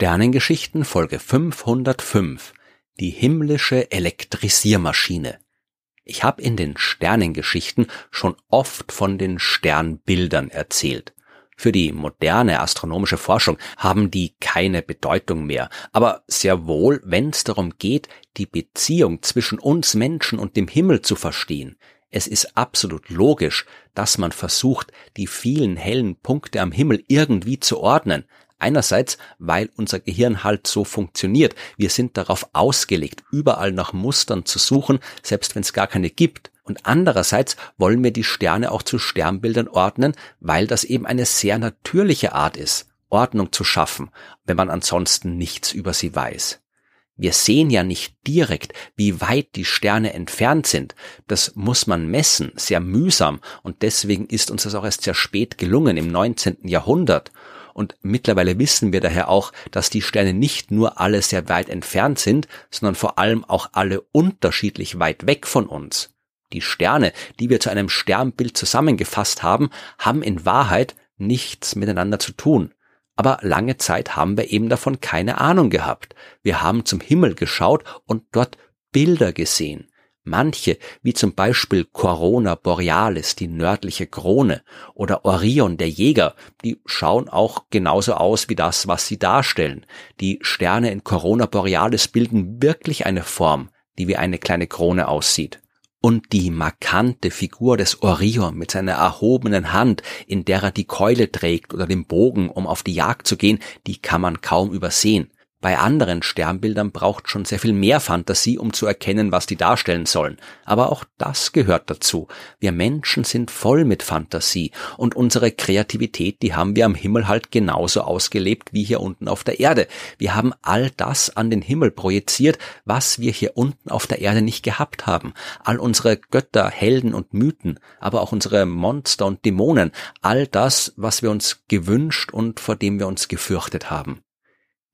Sternengeschichten Folge 505 Die himmlische Elektrisiermaschine. Ich habe in den Sternengeschichten schon oft von den Sternbildern erzählt. Für die moderne astronomische Forschung haben die keine Bedeutung mehr, aber sehr wohl, wenn es darum geht, die Beziehung zwischen uns Menschen und dem Himmel zu verstehen. Es ist absolut logisch, dass man versucht, die vielen hellen Punkte am Himmel irgendwie zu ordnen, Einerseits, weil unser Gehirn halt so funktioniert. Wir sind darauf ausgelegt, überall nach Mustern zu suchen, selbst wenn es gar keine gibt. Und andererseits wollen wir die Sterne auch zu Sternbildern ordnen, weil das eben eine sehr natürliche Art ist, Ordnung zu schaffen, wenn man ansonsten nichts über sie weiß. Wir sehen ja nicht direkt, wie weit die Sterne entfernt sind. Das muss man messen, sehr mühsam, und deswegen ist uns das auch erst sehr spät gelungen, im 19. Jahrhundert. Und mittlerweile wissen wir daher auch, dass die Sterne nicht nur alle sehr weit entfernt sind, sondern vor allem auch alle unterschiedlich weit weg von uns. Die Sterne, die wir zu einem Sternbild zusammengefasst haben, haben in Wahrheit nichts miteinander zu tun. Aber lange Zeit haben wir eben davon keine Ahnung gehabt. Wir haben zum Himmel geschaut und dort Bilder gesehen. Manche, wie zum Beispiel Corona Borealis, die nördliche Krone, oder Orion, der Jäger, die schauen auch genauso aus wie das, was sie darstellen. Die Sterne in Corona Borealis bilden wirklich eine Form, die wie eine kleine Krone aussieht. Und die markante Figur des Orion mit seiner erhobenen Hand, in der er die Keule trägt oder den Bogen, um auf die Jagd zu gehen, die kann man kaum übersehen. Bei anderen Sternbildern braucht schon sehr viel mehr Fantasie, um zu erkennen, was die darstellen sollen. Aber auch das gehört dazu. Wir Menschen sind voll mit Fantasie und unsere Kreativität, die haben wir am Himmel halt genauso ausgelebt wie hier unten auf der Erde. Wir haben all das an den Himmel projiziert, was wir hier unten auf der Erde nicht gehabt haben. All unsere Götter, Helden und Mythen, aber auch unsere Monster und Dämonen, all das, was wir uns gewünscht und vor dem wir uns gefürchtet haben.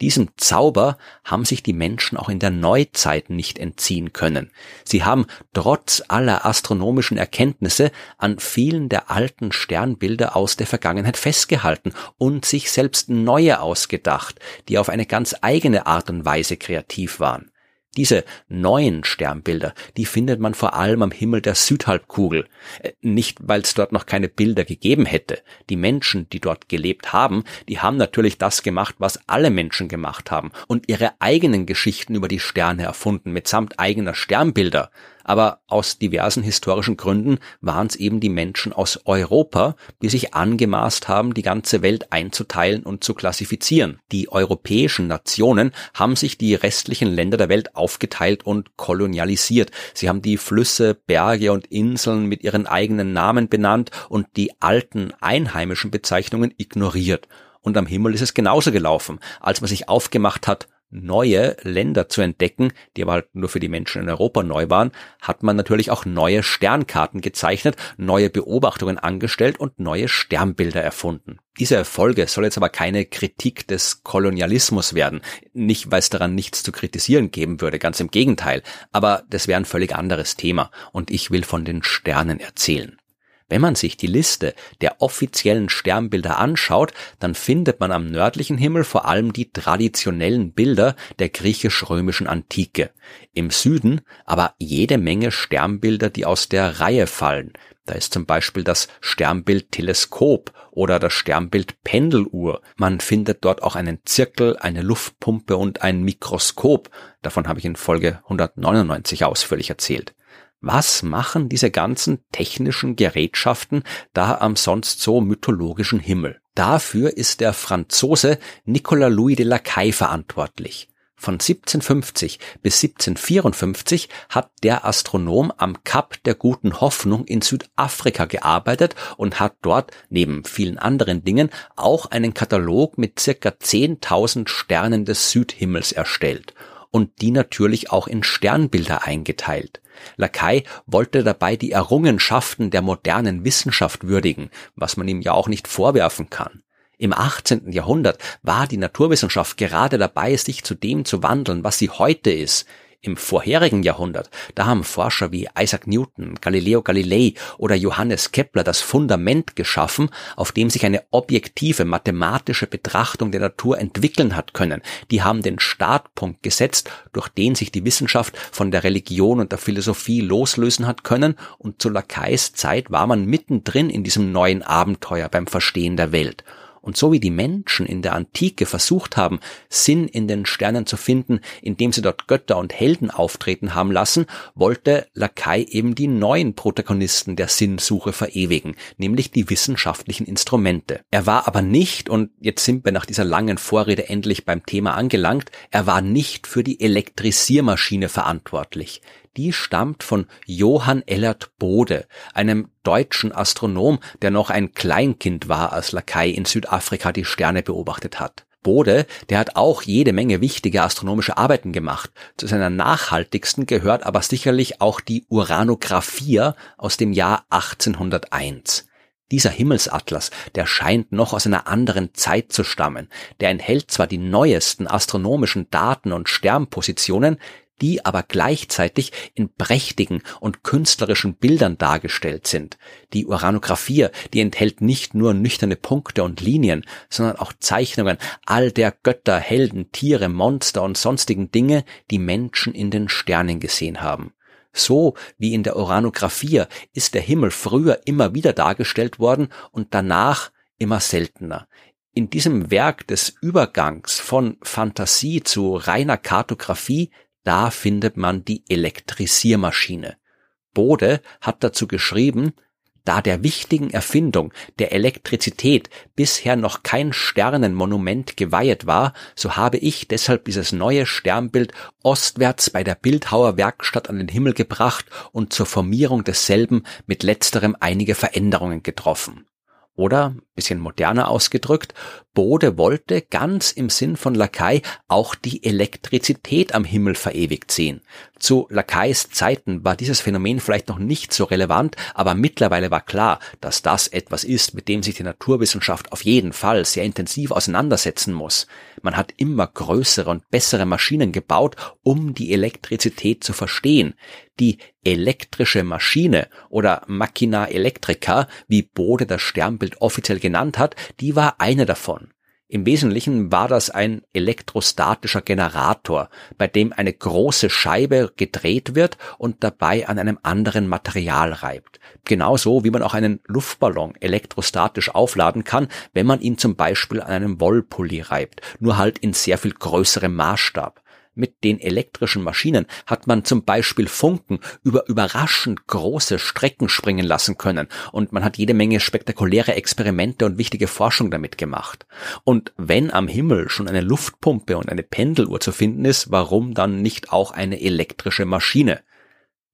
Diesem Zauber haben sich die Menschen auch in der Neuzeit nicht entziehen können. Sie haben trotz aller astronomischen Erkenntnisse an vielen der alten Sternbilder aus der Vergangenheit festgehalten und sich selbst neue ausgedacht, die auf eine ganz eigene Art und Weise kreativ waren. Diese neuen Sternbilder, die findet man vor allem am Himmel der Südhalbkugel. Äh, nicht, weil es dort noch keine Bilder gegeben hätte. Die Menschen, die dort gelebt haben, die haben natürlich das gemacht, was alle Menschen gemacht haben und ihre eigenen Geschichten über die Sterne erfunden, mitsamt eigener Sternbilder aber aus diversen historischen Gründen waren es eben die Menschen aus Europa, die sich angemaßt haben, die ganze Welt einzuteilen und zu klassifizieren. Die europäischen Nationen haben sich die restlichen Länder der Welt aufgeteilt und kolonialisiert. Sie haben die Flüsse, Berge und Inseln mit ihren eigenen Namen benannt und die alten einheimischen Bezeichnungen ignoriert. Und am Himmel ist es genauso gelaufen. Als man sich aufgemacht hat, neue Länder zu entdecken, die aber halt nur für die Menschen in Europa neu waren, hat man natürlich auch neue Sternkarten gezeichnet, neue Beobachtungen angestellt und neue Sternbilder erfunden. Diese Folge soll jetzt aber keine Kritik des Kolonialismus werden. Nicht, weil es daran nichts zu kritisieren geben würde, ganz im Gegenteil. Aber das wäre ein völlig anderes Thema und ich will von den Sternen erzählen. Wenn man sich die Liste der offiziellen Sternbilder anschaut, dann findet man am nördlichen Himmel vor allem die traditionellen Bilder der griechisch-römischen Antike. Im Süden aber jede Menge Sternbilder, die aus der Reihe fallen. Da ist zum Beispiel das Sternbild Teleskop oder das Sternbild Pendeluhr. Man findet dort auch einen Zirkel, eine Luftpumpe und ein Mikroskop. Davon habe ich in Folge 199 ausführlich erzählt. Was machen diese ganzen technischen Gerätschaften da am sonst so mythologischen Himmel? Dafür ist der Franzose Nicolas Louis de Lacaille verantwortlich. Von 1750 bis 1754 hat der Astronom am Kap der Guten Hoffnung in Südafrika gearbeitet und hat dort neben vielen anderen Dingen auch einen Katalog mit circa 10.000 Sternen des Südhimmels erstellt und die natürlich auch in Sternbilder eingeteilt. Lakai wollte dabei die Errungenschaften der modernen Wissenschaft würdigen, was man ihm ja auch nicht vorwerfen kann. Im 18. Jahrhundert war die Naturwissenschaft gerade dabei, sich zu dem zu wandeln, was sie heute ist. Im vorherigen Jahrhundert, da haben Forscher wie Isaac Newton, Galileo Galilei oder Johannes Kepler das Fundament geschaffen, auf dem sich eine objektive mathematische Betrachtung der Natur entwickeln hat können. Die haben den Startpunkt gesetzt, durch den sich die Wissenschaft von der Religion und der Philosophie loslösen hat können und zu Lacais Zeit war man mittendrin in diesem neuen Abenteuer beim Verstehen der Welt. Und so wie die Menschen in der Antike versucht haben, Sinn in den Sternen zu finden, indem sie dort Götter und Helden auftreten haben lassen, wollte Lakai eben die neuen Protagonisten der Sinnsuche verewigen, nämlich die wissenschaftlichen Instrumente. Er war aber nicht, und jetzt sind wir nach dieser langen Vorrede endlich beim Thema angelangt, er war nicht für die Elektrisiermaschine verantwortlich die stammt von Johann Ellert Bode, einem deutschen Astronom, der noch ein Kleinkind war, als Lakai in Südafrika die Sterne beobachtet hat. Bode, der hat auch jede Menge wichtige astronomische Arbeiten gemacht. Zu seiner nachhaltigsten gehört aber sicherlich auch die Uranographia aus dem Jahr 1801. Dieser Himmelsatlas, der scheint noch aus einer anderen Zeit zu stammen. Der enthält zwar die neuesten astronomischen Daten und Sternpositionen, die aber gleichzeitig in prächtigen und künstlerischen Bildern dargestellt sind. Die Uranographie, die enthält nicht nur nüchterne Punkte und Linien, sondern auch Zeichnungen all der Götter, Helden, Tiere, Monster und sonstigen Dinge, die Menschen in den Sternen gesehen haben. So wie in der Uranographie ist der Himmel früher immer wieder dargestellt worden und danach immer seltener. In diesem Werk des Übergangs von Fantasie zu reiner Kartografie da findet man die Elektrisiermaschine. Bode hat dazu geschrieben, da der wichtigen Erfindung der Elektrizität bisher noch kein Sternenmonument geweihet war, so habe ich deshalb dieses neue Sternbild ostwärts bei der Bildhauer Werkstatt an den Himmel gebracht und zur Formierung desselben mit letzterem einige Veränderungen getroffen. Oder, bisschen moderner ausgedrückt, Bode wollte ganz im Sinn von Lakai auch die Elektrizität am Himmel verewigt sehen. Zu Lakais Zeiten war dieses Phänomen vielleicht noch nicht so relevant, aber mittlerweile war klar, dass das etwas ist, mit dem sich die Naturwissenschaft auf jeden Fall sehr intensiv auseinandersetzen muss. Man hat immer größere und bessere Maschinen gebaut, um die Elektrizität zu verstehen. Die elektrische Maschine oder Machina Electrica, wie Bode das Sternbild offiziell genannt hat, die war eine davon. Im Wesentlichen war das ein elektrostatischer Generator, bei dem eine große Scheibe gedreht wird und dabei an einem anderen Material reibt. Genauso wie man auch einen Luftballon elektrostatisch aufladen kann, wenn man ihn zum Beispiel an einem Wollpulli reibt, nur halt in sehr viel größerem Maßstab. Mit den elektrischen Maschinen hat man zum Beispiel Funken über überraschend große Strecken springen lassen können und man hat jede Menge spektakuläre Experimente und wichtige Forschung damit gemacht. Und wenn am Himmel schon eine Luftpumpe und eine Pendeluhr zu finden ist, warum dann nicht auch eine elektrische Maschine?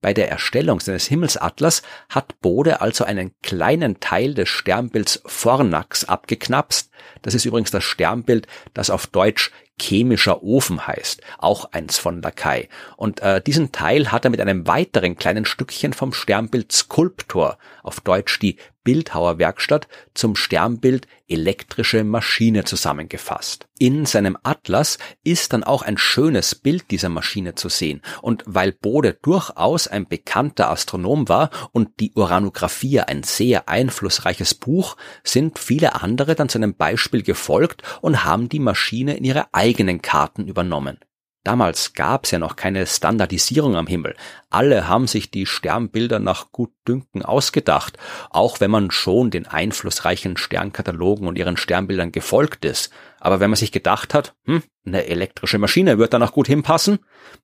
Bei der Erstellung seines Himmelsatlas hat Bode also einen kleinen Teil des Sternbilds Fornax abgeknapst. Das ist übrigens das Sternbild, das auf Deutsch chemischer Ofen heißt, auch eins von Lakai. Und äh, diesen Teil hat er mit einem weiteren kleinen Stückchen vom Sternbild Skulptor, auf Deutsch die Bildhauerwerkstatt, zum Sternbild elektrische Maschine zusammengefasst. In seinem Atlas ist dann auch ein schönes Bild dieser Maschine zu sehen. Und weil Bode durchaus ein bekannter Astronom war und die Uranographie ein sehr einflussreiches Buch, sind viele andere dann zu einem Beispiel gefolgt und haben die Maschine in ihre eigenen Karten übernommen. Damals gab's ja noch keine Standardisierung am Himmel. Alle haben sich die Sternbilder nach Gutdünken ausgedacht, auch wenn man schon den einflussreichen Sternkatalogen und ihren Sternbildern gefolgt ist. Aber wenn man sich gedacht hat, hm, eine elektrische Maschine wird da noch gut hinpassen,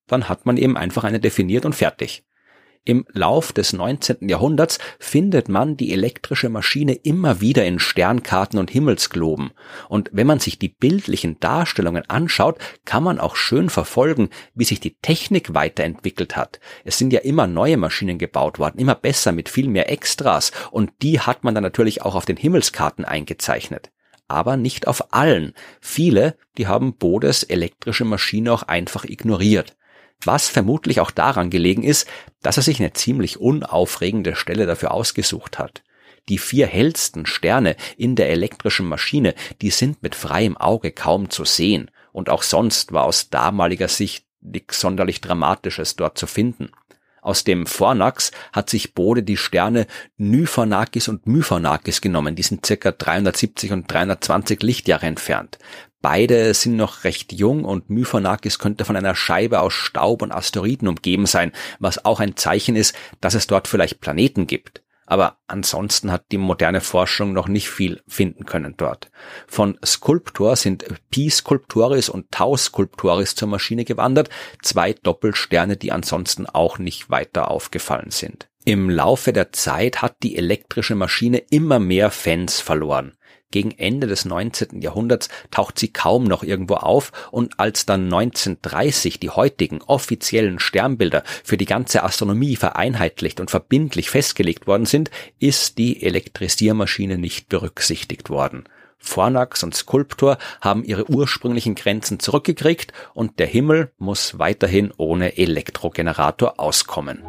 dann hat man eben einfach eine definiert und fertig. Im Lauf des 19. Jahrhunderts findet man die elektrische Maschine immer wieder in Sternkarten und Himmelsgloben. Und wenn man sich die bildlichen Darstellungen anschaut, kann man auch schön verfolgen, wie sich die Technik weiterentwickelt hat. Es sind ja immer neue Maschinen gebaut worden, immer besser mit viel mehr Extras und die hat man dann natürlich auch auf den Himmelskarten eingezeichnet aber nicht auf allen. Viele, die haben Bodes elektrische Maschine auch einfach ignoriert was vermutlich auch daran gelegen ist, dass er sich eine ziemlich unaufregende Stelle dafür ausgesucht hat. Die vier hellsten Sterne in der elektrischen Maschine, die sind mit freiem Auge kaum zu sehen, und auch sonst war aus damaliger Sicht nichts sonderlich Dramatisches dort zu finden. Aus dem Fornax hat sich Bode die Sterne Nyphonakis und Myphonakis genommen. Die sind circa 370 und 320 Lichtjahre entfernt. Beide sind noch recht jung und Myphonakis könnte von einer Scheibe aus Staub und Asteroiden umgeben sein, was auch ein Zeichen ist, dass es dort vielleicht Planeten gibt. Aber ansonsten hat die moderne Forschung noch nicht viel finden können dort. Von Sculptor sind Pi Sculptoris und Tau Sculptoris zur Maschine gewandert, zwei Doppelsterne, die ansonsten auch nicht weiter aufgefallen sind. Im Laufe der Zeit hat die elektrische Maschine immer mehr Fans verloren. Gegen Ende des 19. Jahrhunderts taucht sie kaum noch irgendwo auf und als dann 1930 die heutigen offiziellen Sternbilder für die ganze Astronomie vereinheitlicht und verbindlich festgelegt worden sind, ist die Elektrisiermaschine nicht berücksichtigt worden. Fornax und Skulptor haben ihre ursprünglichen Grenzen zurückgekriegt und der Himmel muss weiterhin ohne Elektrogenerator auskommen.